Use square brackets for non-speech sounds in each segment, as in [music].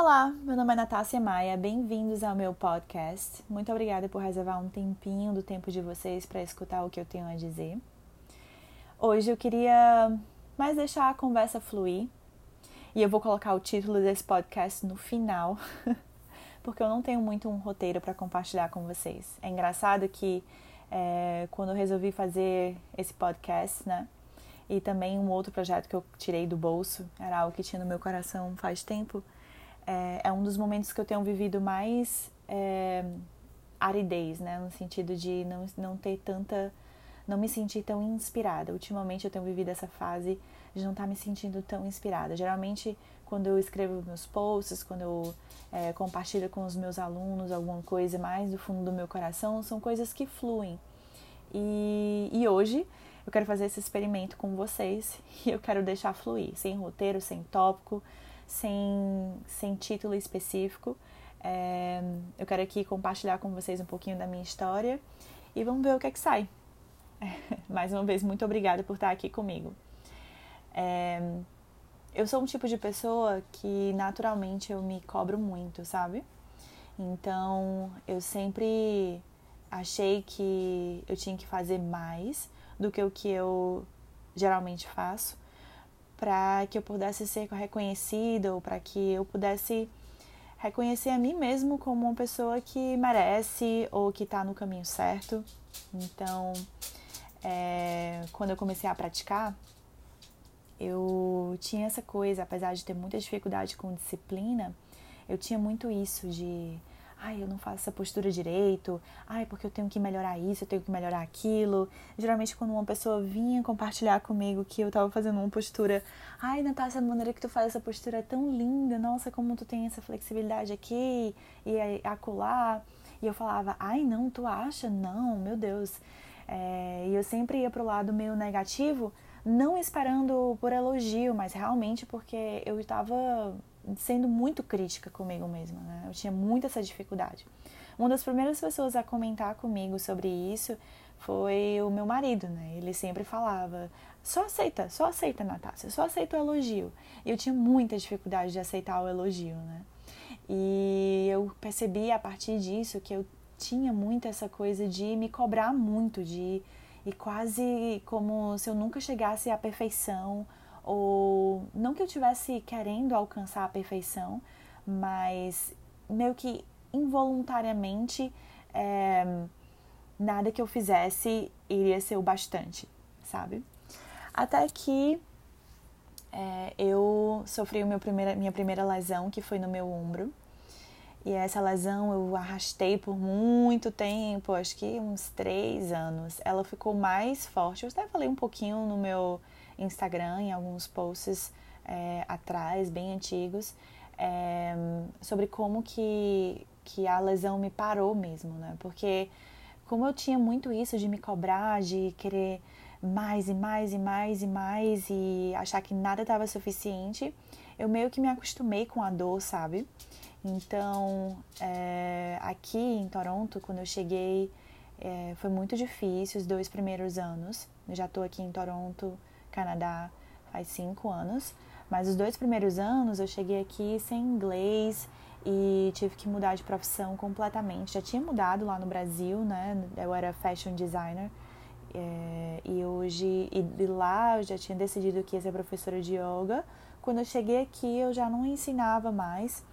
Olá, meu nome é Natácia Maia, bem-vindos ao meu podcast. Muito obrigada por reservar um tempinho do tempo de vocês para escutar o que eu tenho a dizer. Hoje eu queria mais deixar a conversa fluir e eu vou colocar o título desse podcast no final, [laughs] porque eu não tenho muito um roteiro para compartilhar com vocês. É engraçado que é, quando eu resolvi fazer esse podcast, né? E também um outro projeto que eu tirei do bolso, era algo que tinha no meu coração faz tempo é, é um dos momentos que eu tenho vivido mais é, aridez, né? No sentido de não, não ter tanta. não me sentir tão inspirada. Ultimamente eu tenho vivido essa fase de não estar tá me sentindo tão inspirada. Geralmente, quando eu escrevo meus posts, quando eu é, compartilho com os meus alunos alguma coisa mais do fundo do meu coração, são coisas que fluem. E, e hoje eu quero fazer esse experimento com vocês [laughs] e eu quero deixar fluir, sem roteiro, sem tópico sem, sem título específico. É, eu quero aqui compartilhar com vocês um pouquinho da minha história e vamos ver o que é que sai. [laughs] Mais uma vez, muito obrigada por estar aqui comigo. É, eu sou um tipo de pessoa que naturalmente eu me cobro muito, sabe? Então eu sempre achei que eu tinha que fazer mais do que o que eu geralmente faço para que eu pudesse ser reconhecida ou para que eu pudesse reconhecer a mim mesmo como uma pessoa que merece ou que está no caminho certo. Então, é, quando eu comecei a praticar, eu tinha essa coisa, apesar de ter muita dificuldade com disciplina, eu tinha muito isso de ai, eu não faço essa postura direito, ai, porque eu tenho que melhorar isso, eu tenho que melhorar aquilo. Geralmente, quando uma pessoa vinha compartilhar comigo que eu tava fazendo uma postura, ai, Natália, a maneira que tu faz essa postura é tão linda, nossa, como tu tem essa flexibilidade aqui e acolá. E eu falava, ai, não, tu acha? Não, meu Deus. É, e eu sempre ia pro lado meio negativo, não esperando por elogio, mas realmente porque eu estava sendo muito crítica comigo mesma, né? Eu tinha muita essa dificuldade. Uma das primeiras pessoas a comentar comigo sobre isso foi o meu marido, né? Ele sempre falava: só aceita, só aceita, Natácia, só aceita o elogio. E eu tinha muita dificuldade de aceitar o elogio, né? E eu percebi a partir disso que eu tinha muito essa coisa de me cobrar muito, de e quase como se eu nunca chegasse à perfeição ou não que eu tivesse querendo alcançar a perfeição, mas meio que involuntariamente é, nada que eu fizesse iria ser o bastante, sabe? Até que é, eu sofri meu primeira, minha primeira lesão, que foi no meu ombro. E essa lesão eu arrastei por muito tempo, acho que uns três anos. Ela ficou mais forte. Eu até falei um pouquinho no meu Instagram, em alguns posts é, atrás, bem antigos, é, sobre como que, que a lesão me parou mesmo, né? Porque como eu tinha muito isso de me cobrar, de querer mais e mais e mais e mais e achar que nada estava suficiente, eu meio que me acostumei com a dor, sabe? Então, é, aqui em Toronto, quando eu cheguei, é, foi muito difícil os dois primeiros anos. Eu já estou aqui em Toronto Canadá faz cinco anos, mas os dois primeiros anos eu cheguei aqui sem inglês e tive que mudar de profissão completamente. Já tinha mudado lá no Brasil, né? Eu era fashion designer é, e hoje e, lá eu já tinha decidido que ia ser professora de yoga. Quando eu cheguei aqui eu já não ensinava mais.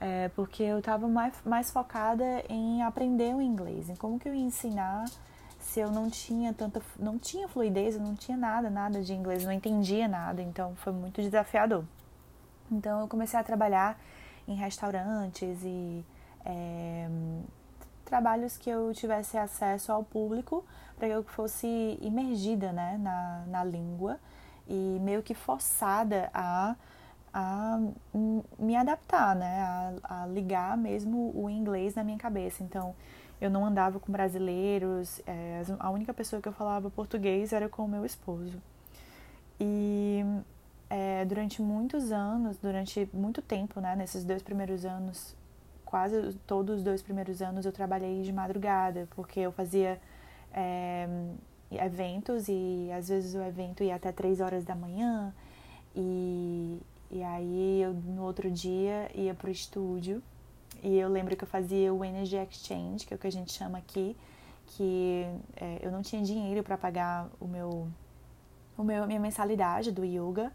É, porque eu estava mais, mais focada em aprender o inglês, em como que eu ia ensinar se eu não tinha tanta, não tinha fluidez, eu não tinha nada, nada de inglês, não entendia nada, então foi muito desafiador. Então eu comecei a trabalhar em restaurantes e é, trabalhos que eu tivesse acesso ao público para que eu fosse imergida né, na, na língua e meio que forçada a, a me adaptar, né, a, a ligar mesmo o inglês na minha cabeça. Então eu não andava com brasileiros, é, a única pessoa que eu falava português era com o meu esposo. E é, durante muitos anos, durante muito tempo, né, nesses dois primeiros anos, quase todos os dois primeiros anos eu trabalhei de madrugada, porque eu fazia é, eventos e às vezes o evento ia até três horas da manhã e, E aí eu no outro dia ia pro estúdio e eu lembro que eu fazia o Energy Exchange, que é o que a gente chama aqui, que é, eu não tinha dinheiro para pagar o meu, o meu minha mensalidade do yoga.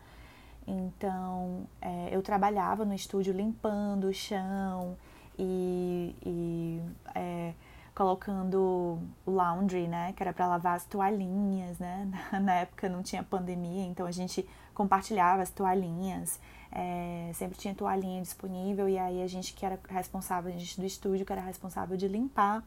Então é, eu trabalhava no estúdio limpando o chão e, e é, colocando o laundry, né, que era para lavar as toalhinhas, né? [laughs] Na época não tinha pandemia, então a gente compartilhava as toalhinhas. É, sempre tinha toalhinha disponível e aí a gente que era responsável, a gente do estúdio que era responsável de limpar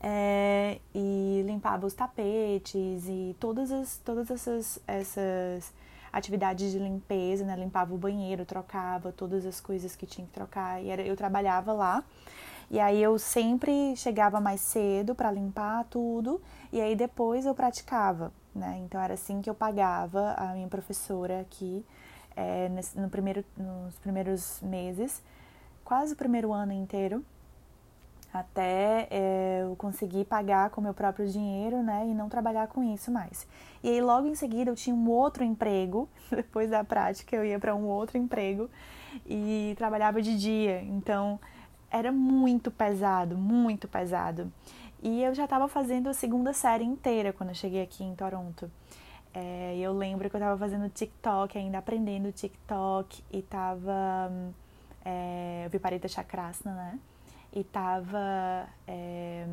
é, e limpava os tapetes e todas, as, todas essas, essas atividades de limpeza, né? Limpava o banheiro, trocava todas as coisas que tinha que trocar e era, eu trabalhava lá. E aí eu sempre chegava mais cedo para limpar tudo e aí depois eu praticava, né? Então era assim que eu pagava a minha professora aqui é, nesse, no primeiro, nos primeiros meses, quase o primeiro ano inteiro, até é, eu conseguir pagar com meu próprio dinheiro, né, e não trabalhar com isso mais. E aí logo em seguida eu tinha um outro emprego, [laughs] depois da prática eu ia para um outro emprego e trabalhava de dia. Então era muito pesado, muito pesado. E eu já estava fazendo a segunda série inteira quando eu cheguei aqui em Toronto. É, eu lembro que eu estava fazendo TikTok, ainda aprendendo TikTok, e tava. É, Viparita Chakrasana, né? E tava. É,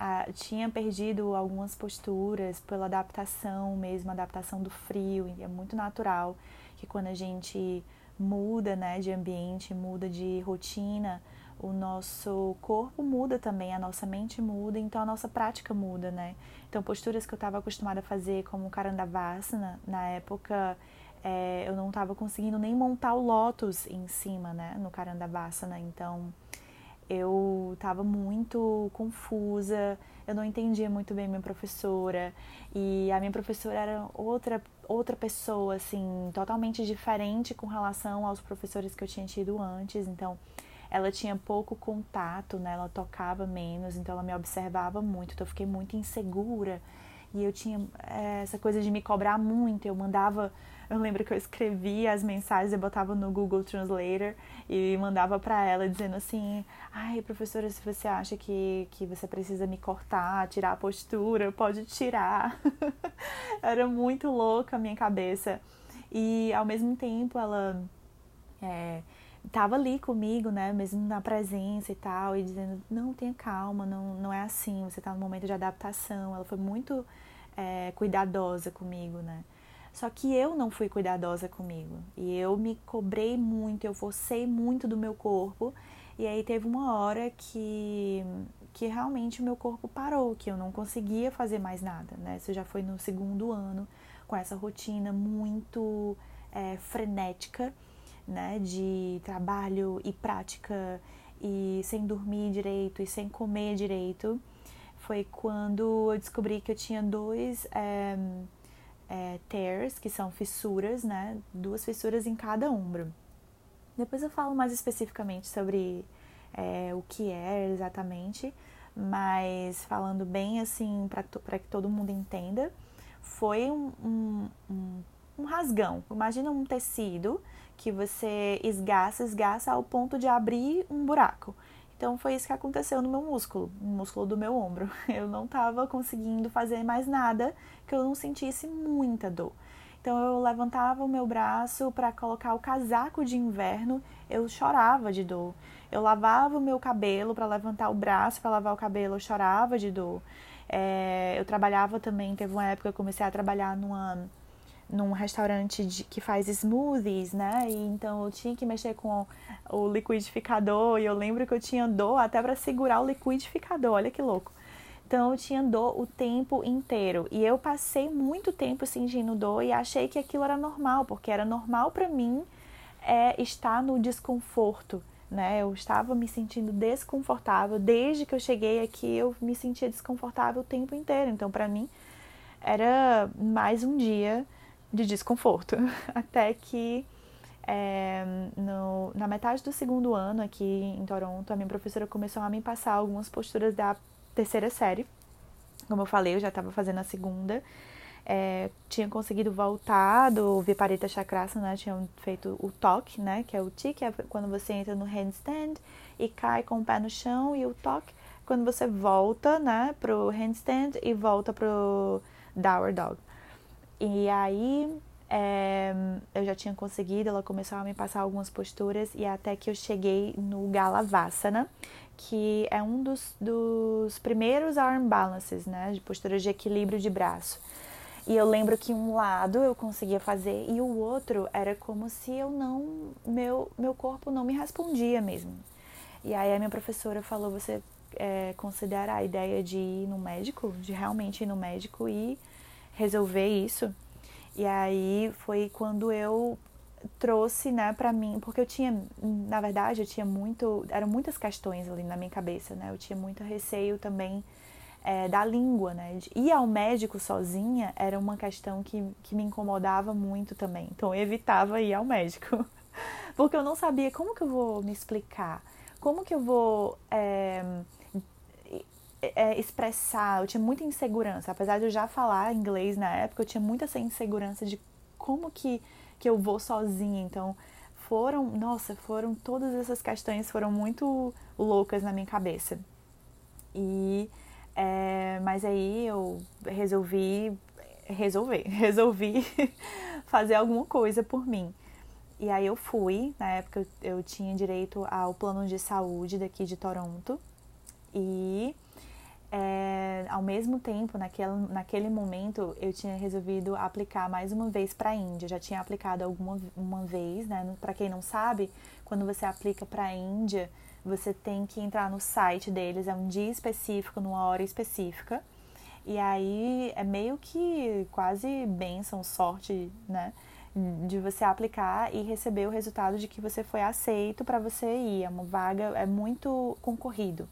a, tinha perdido algumas posturas pela adaptação mesmo, adaptação do frio, e é muito natural que quando a gente muda né, de ambiente, muda de rotina, o nosso corpo muda também, a nossa mente muda, então a nossa prática muda, né? Então, posturas que eu estava acostumada a fazer, como Karandavasana, na época é, eu não estava conseguindo nem montar o lótus em cima, né, no Karandavasana, então eu estava muito confusa, eu não entendia muito bem minha professora, e a minha professora era outra outra pessoa, assim, totalmente diferente com relação aos professores que eu tinha tido antes, então ela tinha pouco contato, né? Ela tocava menos, então ela me observava muito, então eu fiquei muito insegura. E eu tinha é, essa coisa de me cobrar muito. Eu mandava, eu lembro que eu escrevia as mensagens, eu botava no Google Translator e mandava para ela dizendo assim: "Ai, professora, se você acha que que você precisa me cortar, tirar a postura, pode tirar". [laughs] Era muito louca a minha cabeça. E ao mesmo tempo ela é, tava ali comigo, né, mesmo na presença e tal, e dizendo, não, tenha calma, não, não é assim, você tá no momento de adaptação. Ela foi muito é, cuidadosa comigo, né. Só que eu não fui cuidadosa comigo. E eu me cobrei muito, eu forcei muito do meu corpo. E aí teve uma hora que, que realmente o meu corpo parou, que eu não conseguia fazer mais nada, né. Isso já foi no segundo ano, com essa rotina muito é, frenética né, de trabalho e prática e sem dormir direito e sem comer direito, foi quando eu descobri que eu tinha dois é, é, tears, que são fissuras, né, duas fissuras em cada ombro. Depois eu falo mais especificamente sobre é, o que é exatamente, mas falando bem assim para que todo mundo entenda, foi um, um, um, um rasgão. Imagina um tecido que você esgaça, esgaça ao ponto de abrir um buraco. Então foi isso que aconteceu no meu músculo, no músculo do meu ombro. [laughs] Eu não estava conseguindo fazer mais nada que eu não sentisse muita dor. Então eu levantava o meu braço para colocar o casaco de inverno, eu chorava de dor. Eu lavava o meu cabelo para levantar o braço para lavar o cabelo, eu chorava de dor. É, eu trabalhava também, teve uma época que eu comecei a trabalhar numa num restaurante de, que faz smoothies, né? E então eu tinha que mexer com o liquidificador e eu lembro que eu tinha dor até para segurar o liquidificador, olha que louco. Então eu tinha dor o tempo inteiro e eu passei muito tempo sentindo dor e achei que aquilo era normal, porque era normal para mim é, estar no desconforto, né? Eu estava me sentindo desconfortável desde que eu cheguei aqui, eu me sentia desconfortável o tempo inteiro. Então para mim era mais um dia de desconforto. [laughs] Até que é, no, na metade do segundo ano aqui em Toronto, a minha professora começou a me passar algumas posturas da terceira série. Como eu falei, eu já estava fazendo a segunda. é, tinha conseguido voltar do Viparita Chakrasana, tinha feito o toque, né? Que é o ti, que é quando você entra no handstand e cai com o pé no chão, e o toque quando você volta, né, pro handstand e volta pro downward dog. E aí é, eu já tinha conseguido, ela começou a me passar algumas posturas e até que eu cheguei no Galavasana, que é um dos, dos primeiros arm balances, né, de posturas de equilíbrio de braço. E eu lembro que um lado eu conseguia fazer e o outro era como se eu não, meu, meu corpo não me respondia mesmo. E aí a minha professora falou, você é, considera a ideia de ir no médico, de realmente ir no médico e resolver isso. E aí foi quando eu trouxe, né, para mim, porque eu tinha, na verdade, eu tinha muito, eram muitas questões ali na minha cabeça, né? Eu tinha muito receio também é, da língua, né? De ir ao médico sozinha era uma questão que, que me incomodava muito também. Então eu evitava ir ao médico, [laughs] porque eu não sabia como que eu vou me explicar, como que eu vou é, é, expressar, eu tinha muita insegurança. Apesar de eu já falar inglês na época, eu tinha muita essa insegurança de como que, que eu vou sozinha. Então, foram, nossa, foram todas essas questões foram muito loucas na minha cabeça. E, é, mas aí eu resolvi resolver, [laughs] resolvi fazer alguma coisa por mim. E aí eu fui, na época eu tinha direito ao plano de saúde daqui de Toronto. E é, ao mesmo tempo, naquele, naquele momento, eu tinha resolvido aplicar mais uma vez para a Índia. Já tinha aplicado alguma uma vez, né? Para quem não sabe, quando você aplica para a Índia, você tem que entrar no site deles, é um dia específico, numa hora específica. E aí é meio que quase bênção, sorte, né? De você aplicar e receber o resultado de que você foi aceito para você ir. É uma vaga, é muito concorrido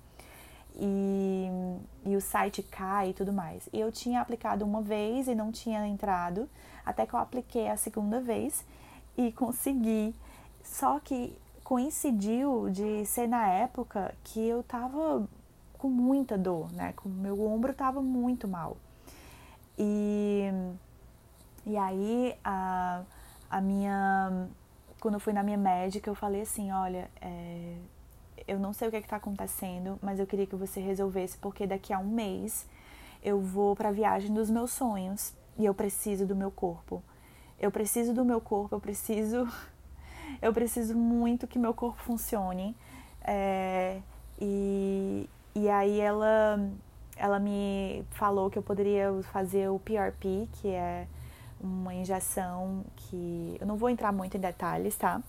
e, e o site cai e tudo mais. Eu tinha aplicado uma vez e não tinha entrado, até que eu apliquei a segunda vez e consegui. Só que coincidiu de ser na época que eu tava com muita dor, né? Com meu ombro tava muito mal. E, e aí a, a minha. Quando eu fui na minha médica, eu falei assim, olha, é, eu não sei o que é está acontecendo, mas eu queria que você resolvesse, porque daqui a um mês eu vou para a viagem dos meus sonhos e eu preciso do meu corpo. Eu preciso do meu corpo, eu preciso. [laughs] Eu preciso muito que meu corpo funcione. É, e, e aí ela, ela me falou que eu poderia fazer o PRP, que é uma injeção que. Eu não vou entrar muito em detalhes, tá?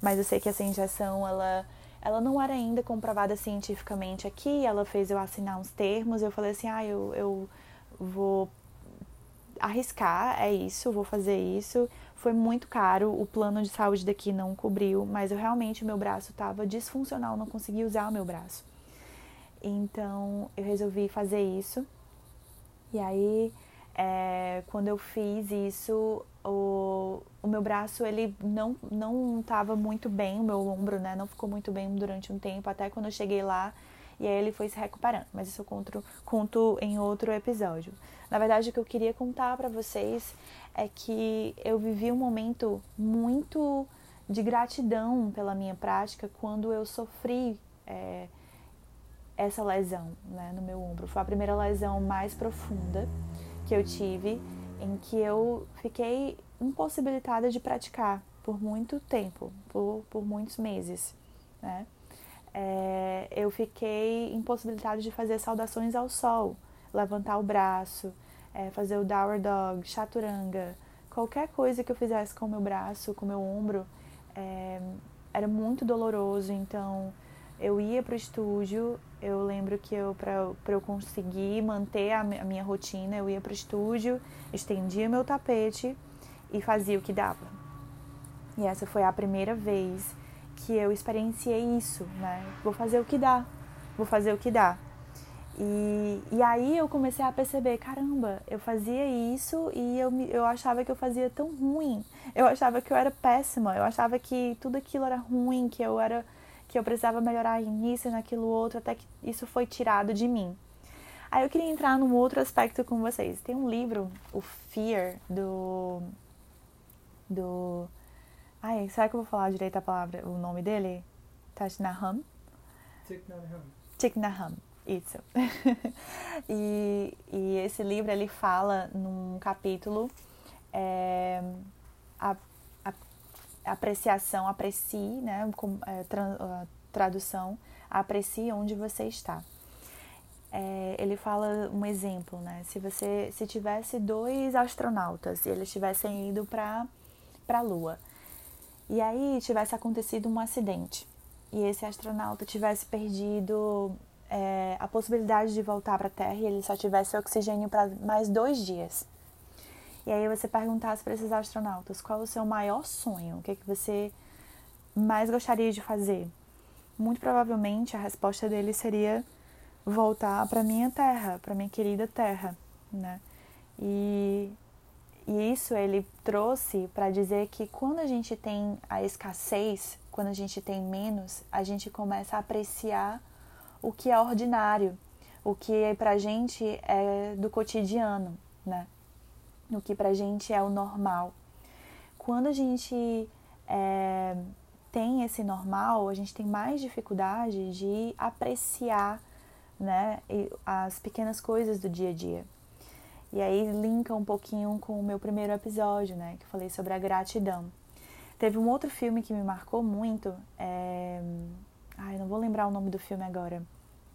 Mas eu sei que essa injeção ela ela não era ainda comprovada cientificamente aqui, ela fez eu assinar uns termos, eu falei assim, ah, eu, eu vou arriscar, é isso, vou fazer isso. Foi muito caro, o plano de saúde daqui não cobriu, mas eu realmente, meu braço estava disfuncional, não conseguia usar o meu braço. Então, eu resolvi fazer isso. E aí, é, quando eu fiz isso, o, o meu braço ele não não estava muito bem, o meu ombro, né, não ficou muito bem durante um tempo, até quando eu cheguei lá e aí ele foi se recuperando. Mas isso eu conto, conto em outro episódio. Na verdade, o que eu queria contar para vocês é que eu vivi um momento muito de gratidão pela minha prática quando eu sofri é, essa lesão né, no meu ombro. Foi a primeira lesão mais profunda que eu tive em que eu fiquei impossibilitada de praticar por muito tempo, por, por muitos meses, né? É, eu fiquei impossibilitada de fazer saudações ao sol, levantar o braço, é, fazer o downward dog, chaturanga, qualquer coisa que eu fizesse com o meu braço, com o meu ombro, é, era muito doloroso. Então, eu ia para o estúdio, eu lembro que eu para eu conseguir manter a, minha rotina, eu ia para o estúdio, estendia meu tapete e fazia o que dava. E essa foi a primeira vez que eu experienciei isso, né? Vou fazer o que dá, vou fazer o que dá. E, e aí eu comecei a perceber, caramba, eu fazia isso e eu, eu achava que eu fazia tão ruim. Eu achava que eu era péssima, eu achava que tudo aquilo era ruim, que eu era que eu precisava melhorar nisso e naquilo outro, até que isso foi tirado de mim. Aí eu queria entrar num outro aspecto com vocês. Tem um livro, o Fear, do. do. Ai, será que eu vou falar direito a palavra, o nome dele? Tashnaham? Thich Nhat isso. [laughs] e, e esse livro ele fala num capítulo é, a, apreciação, aprecie, né, com, é, tra, tradução, aprecie onde você está. É, ele fala um exemplo, né? Se você se tivesse dois astronautas e eles tivessem ido para para a Lua e aí tivesse acontecido um acidente e esse astronauta tivesse perdido é, a possibilidade de voltar para a Terra e ele só tivesse oxigênio para mais dois dias. E aí você perguntasse para esses astronautas qual o seu maior sonho, o que, é que você mais gostaria de fazer. Muito provavelmente a resposta dele seria voltar para minha Terra, para minha querida Terra, né? E, e isso ele trouxe para dizer que quando a gente tem a escassez, quando a gente tem menos, a gente começa a apreciar o que é ordinário, o que pra gente é do cotidiano, né? O que pra gente é o normal. Quando a gente é, tem esse normal, a gente tem mais dificuldade de apreciar né, as pequenas coisas do dia a dia. E aí linka um pouquinho com o meu primeiro episódio, né, que eu falei sobre a gratidão. Teve um outro filme que me marcou muito, é... ai, não vou lembrar o nome do filme agora,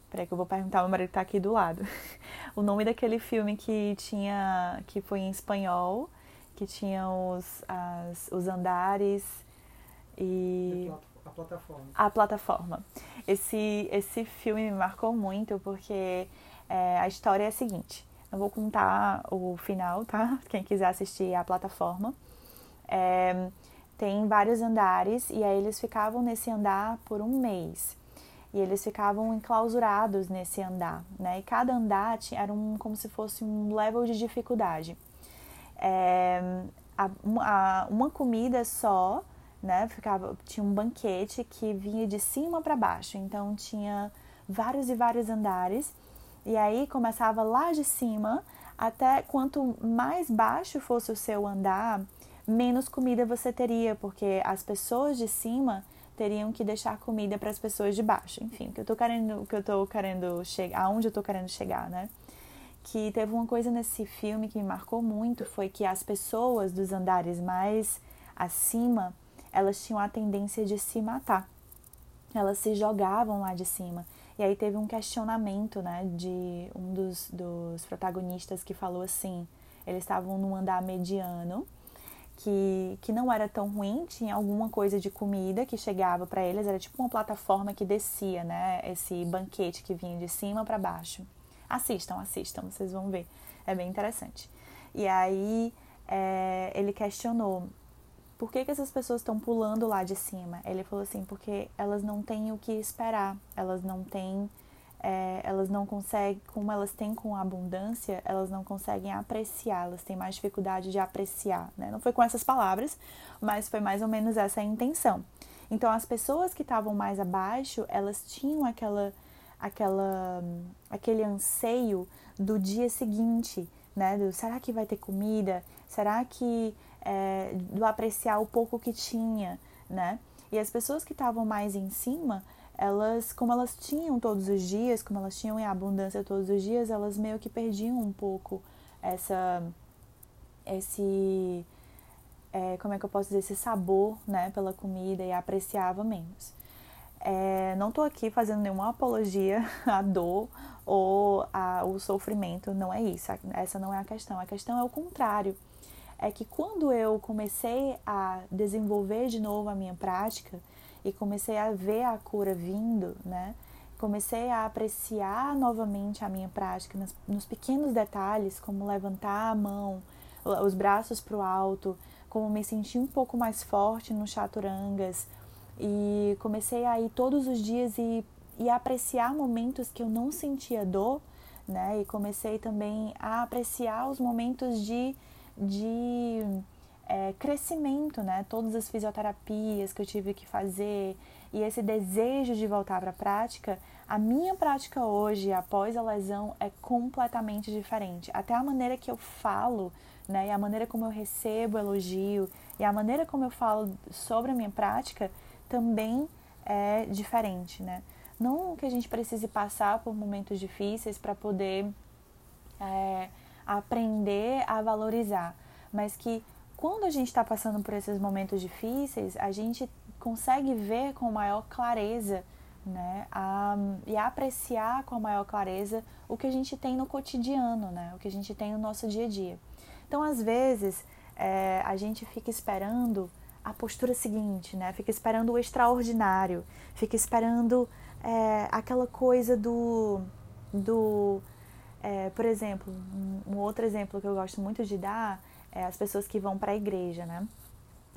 Peraí que eu vou perguntar, meu marido tá aqui do lado. [laughs] o nome daquele filme que tinha. que foi em espanhol, que tinha os, as, os andares e. A plataforma. A plataforma. Esse, esse filme me marcou muito porque é, a história é a seguinte. Não vou contar o final, tá? [laughs] Quem quiser assistir a plataforma. É, tem vários andares e aí eles ficavam nesse andar por um mês e eles ficavam enclausurados nesse andar, né? E cada andar era um, como se fosse um level de dificuldade. É, a, a, uma comida só, né? Ficava, tinha um banquete que vinha de cima para baixo, então tinha vários e vários andares. E aí começava lá de cima, até quanto mais baixo fosse o seu andar, menos comida você teria, porque as pessoas de cima teriam que deixar comida para as pessoas de baixo. Enfim, que eu tô querendo, que eu tô querendo chegar, aonde eu tô querendo chegar, né? Que teve uma coisa nesse filme que me marcou muito foi que as pessoas dos andares mais acima, elas tinham a tendência de se matar. Elas se jogavam lá de cima. E aí teve um questionamento, né, de um dos, dos protagonistas que falou assim: eles estavam num andar mediano que, que não era tão ruim, tinha alguma coisa de comida que chegava para eles, era tipo uma plataforma que descia, né? Esse banquete que vinha de cima para baixo. Assistam, assistam, vocês vão ver, é bem interessante. E aí é, ele questionou por que, que essas pessoas estão pulando lá de cima. Ele falou assim, porque elas não têm o que esperar, elas não têm é, elas não conseguem, como elas têm com abundância, elas não conseguem apreciar, elas têm mais dificuldade de apreciar. Né? Não foi com essas palavras, mas foi mais ou menos essa a intenção. Então, as pessoas que estavam mais abaixo, elas tinham aquela, aquela, aquele anseio do dia seguinte, né? Do, será que vai ter comida? Será que é, do apreciar o pouco que tinha, né? E as pessoas que estavam mais em cima, elas, como elas tinham todos os dias, como elas tinham em abundância todos os dias, elas meio que perdiam um pouco essa, esse, é, como é que eu posso dizer, esse sabor, né, pela comida e apreciava menos. É, não estou aqui fazendo nenhuma apologia [laughs] à dor ou ao sofrimento, não é isso, essa não é a questão. A questão é o contrário. É que quando eu comecei a desenvolver de novo a minha prática, e comecei a ver a cura vindo, né? Comecei a apreciar novamente a minha prática nos, nos pequenos detalhes, como levantar a mão, os braços para o alto, como me sentir um pouco mais forte no chaturangas e comecei a ir todos os dias e, e apreciar momentos que eu não sentia dor, né? E comecei também a apreciar os momentos de, de é, crescimento, né? Todas as fisioterapias que eu tive que fazer e esse desejo de voltar para a prática, a minha prática hoje, após a lesão, é completamente diferente. Até a maneira que eu falo, né, e a maneira como eu recebo elogio, e a maneira como eu falo sobre a minha prática também é diferente, né? Não que a gente precise passar por momentos difíceis para poder é, aprender a valorizar, mas que quando a gente está passando por esses momentos difíceis, a gente consegue ver com maior clareza né, a, e apreciar com maior clareza o que a gente tem no cotidiano, né, o que a gente tem no nosso dia a dia. Então, às vezes, é, a gente fica esperando a postura seguinte, né? Fica esperando o extraordinário, fica esperando é, aquela coisa do, do é, por exemplo, um, um, outro exemplo que eu gosto muito de dar é as pessoas que vão para a igreja, né?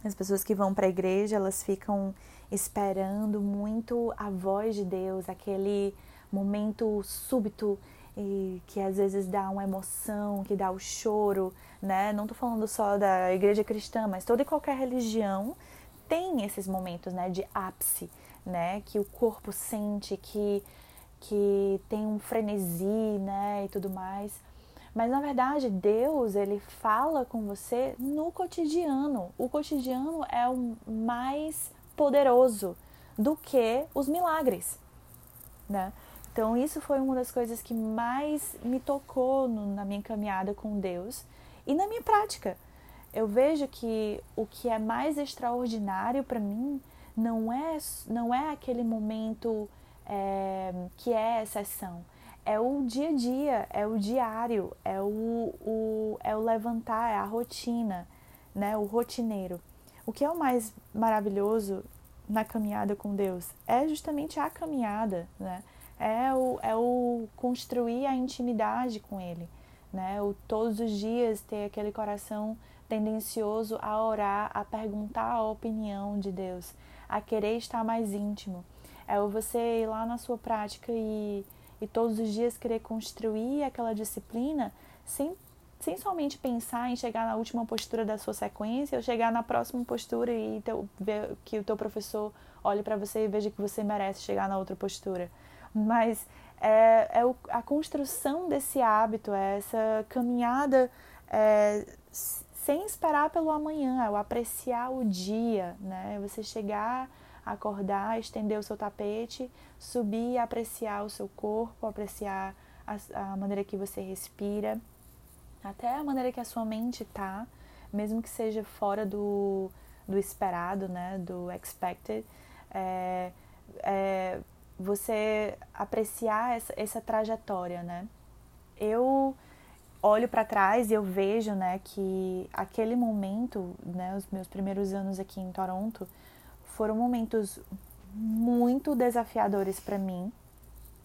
As pessoas que vão para a igreja, elas ficam esperando muito a voz de Deus, aquele momento súbito e que às vezes dá uma emoção, que dá o choro, né? Não estou falando só da igreja cristã, mas toda e qualquer religião tem esses momentos, né, de ápice, né, que o corpo sente, que que tem um frenesi, né, e tudo mais. Mas na verdade, Deus, ele fala com você no cotidiano. O cotidiano é o mais poderoso do que os milagres, né? Então, isso foi uma das coisas que mais me tocou no, na minha caminhada com Deus e na minha prática. Eu vejo que o que é mais extraordinário para mim não é, não é aquele momento é, que é exceção. É o dia a dia, é o diário, é o, o, é o levantar, é a rotina, né? o rotineiro. O que é o mais maravilhoso na caminhada com Deus? É justamente a caminhada, né? é o, é o construir a intimidade com Ele, né? O todos os dias ter aquele coração tendencioso a orar, a perguntar a opinião de Deus, a querer estar mais íntimo. É o você ir lá na sua prática e, e todos os dias querer construir aquela disciplina sem, sem somente pensar em chegar na última postura da sua sequência ou chegar na próxima postura e teu, ver que o teu professor olhe para você e veja que você merece chegar na outra postura mas é, é o, a construção desse hábito, é essa caminhada é, sem esperar pelo amanhã, é o apreciar o dia, né? Você chegar, acordar, estender o seu tapete, subir e apreciar o seu corpo, apreciar a, a maneira que você respira, até a maneira que a sua mente tá, mesmo que seja fora do, do esperado, né? Do expected. É, é, você apreciar essa, essa trajetória, né? Eu olho para trás e eu vejo, né, que aquele momento, né, os meus primeiros anos aqui em Toronto, foram momentos muito desafiadores para mim,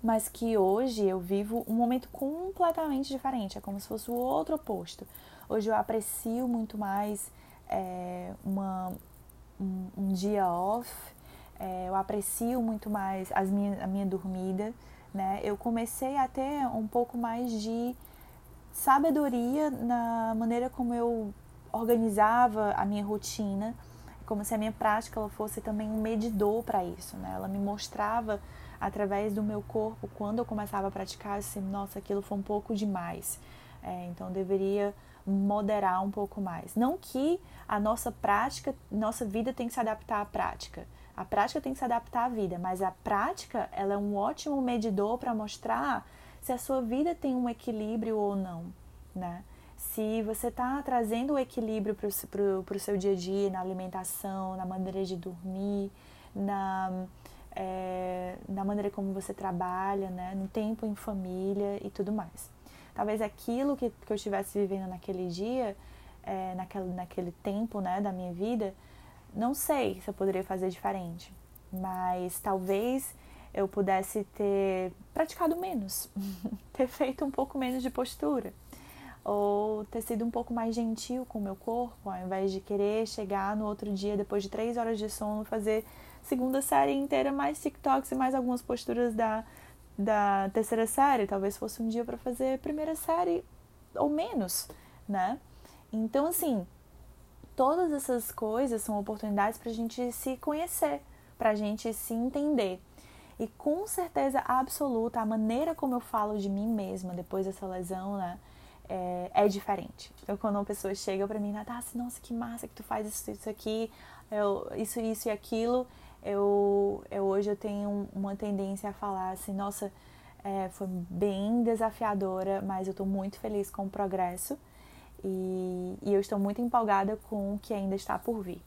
mas que hoje eu vivo um momento completamente diferente, é como se fosse o outro oposto. Hoje eu aprecio muito mais é, uma, um, um dia off, é, eu aprecio muito mais as minha, a minha dormida, né? Eu comecei a ter um pouco mais de sabedoria na maneira como eu organizava a minha rotina, como se a minha prática ela fosse também um medidor para isso, né? Ela me mostrava através do meu corpo quando eu começava a praticar, assim, nossa, aquilo foi um pouco demais. É, então deveria moderar um pouco mais. Não que a nossa prática, nossa vida tem que se adaptar à prática. A prática tem que se adaptar à vida, mas a prática ela é um ótimo medidor para mostrar se a sua vida tem um equilíbrio ou não, né? Se você está trazendo o equilíbrio para o seu dia a dia, na alimentação, na maneira de dormir, na, é, na maneira como você trabalha, né? no tempo em família e tudo mais. Talvez aquilo que, que eu estivesse vivendo naquele dia, é, naquele, naquele tempo né, da minha vida, não sei se eu poderia fazer diferente, mas talvez eu pudesse ter praticado menos, [laughs] ter feito um pouco menos de postura, ou ter sido um pouco mais gentil com o meu corpo, ao invés de querer chegar no outro dia, depois de três horas de sono, fazer segunda série inteira, mais TikToks e mais algumas posturas da, da terceira série. Talvez fosse um dia para fazer primeira série ou menos, né? Então, assim, todas essas coisas são oportunidades para a gente se conhecer, para a gente se entender. E com certeza absoluta, a maneira como eu falo de mim mesma depois dessa lesão, né? É, é diferente. Então, quando uma pessoa chega para mim, Natasha, nossa, que massa que tu faz isso, isso aqui, eu, isso, isso e aquilo, eu, eu hoje eu tenho uma tendência a falar assim, nossa, é, foi bem desafiadora, mas eu estou muito feliz com o progresso e, e eu estou muito empolgada com o que ainda está por vir.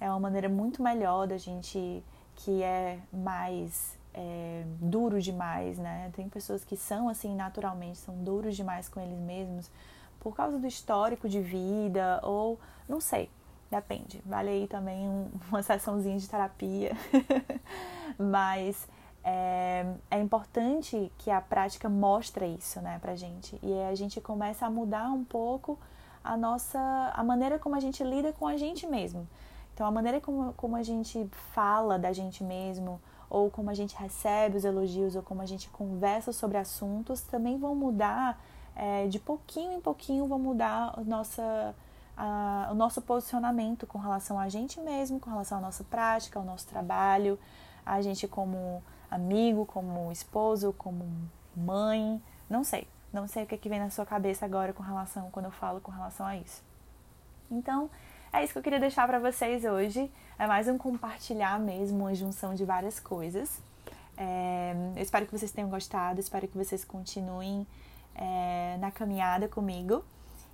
É uma maneira muito melhor da gente que é mais é, duro demais, né? Tem pessoas que são assim naturalmente, são duros demais com eles mesmos por causa do histórico de vida ou não sei, depende. Vale aí também [laughs] uma sessãozinha de terapia, [laughs] mas é, é, importante que a prática mostre isso, né, pra gente e a gente começa a mudar um pouco a nossa a maneira como a gente lida com a gente mesmo. Então, a maneira como, como a gente fala da gente mesmo, ou como a gente recebe os elogios, ou como a gente conversa sobre assuntos, também vão mudar, é, de pouquinho em pouquinho, vão mudar a nossa, a, o nosso posicionamento com relação a gente mesmo, com relação à nossa prática, ao nosso trabalho, a gente como amigo, como esposo, como mãe, não sei. Não sei o que, é que vem na sua cabeça agora com relação, quando eu falo com relação a isso. Então, é isso que eu queria deixar para vocês hoje. É mais um compartilhar mesmo, uma junção de várias coisas. É, eu espero que vocês tenham gostado, espero que vocês continuem é, na caminhada comigo.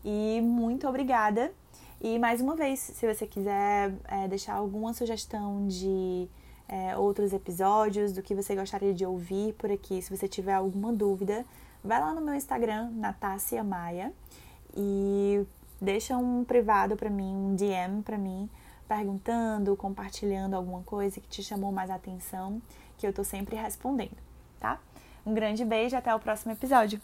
E muito obrigada. E mais uma vez, se você quiser é, deixar alguma sugestão de é, outros episódios, do que você gostaria de ouvir por aqui, se você tiver alguma dúvida, vai lá no meu Instagram, Natácia Maia, e deixa um privado para mim, um DM para mim, perguntando, compartilhando alguma coisa que te chamou mais atenção, que eu tô sempre respondendo, tá? Um grande beijo, até o próximo episódio.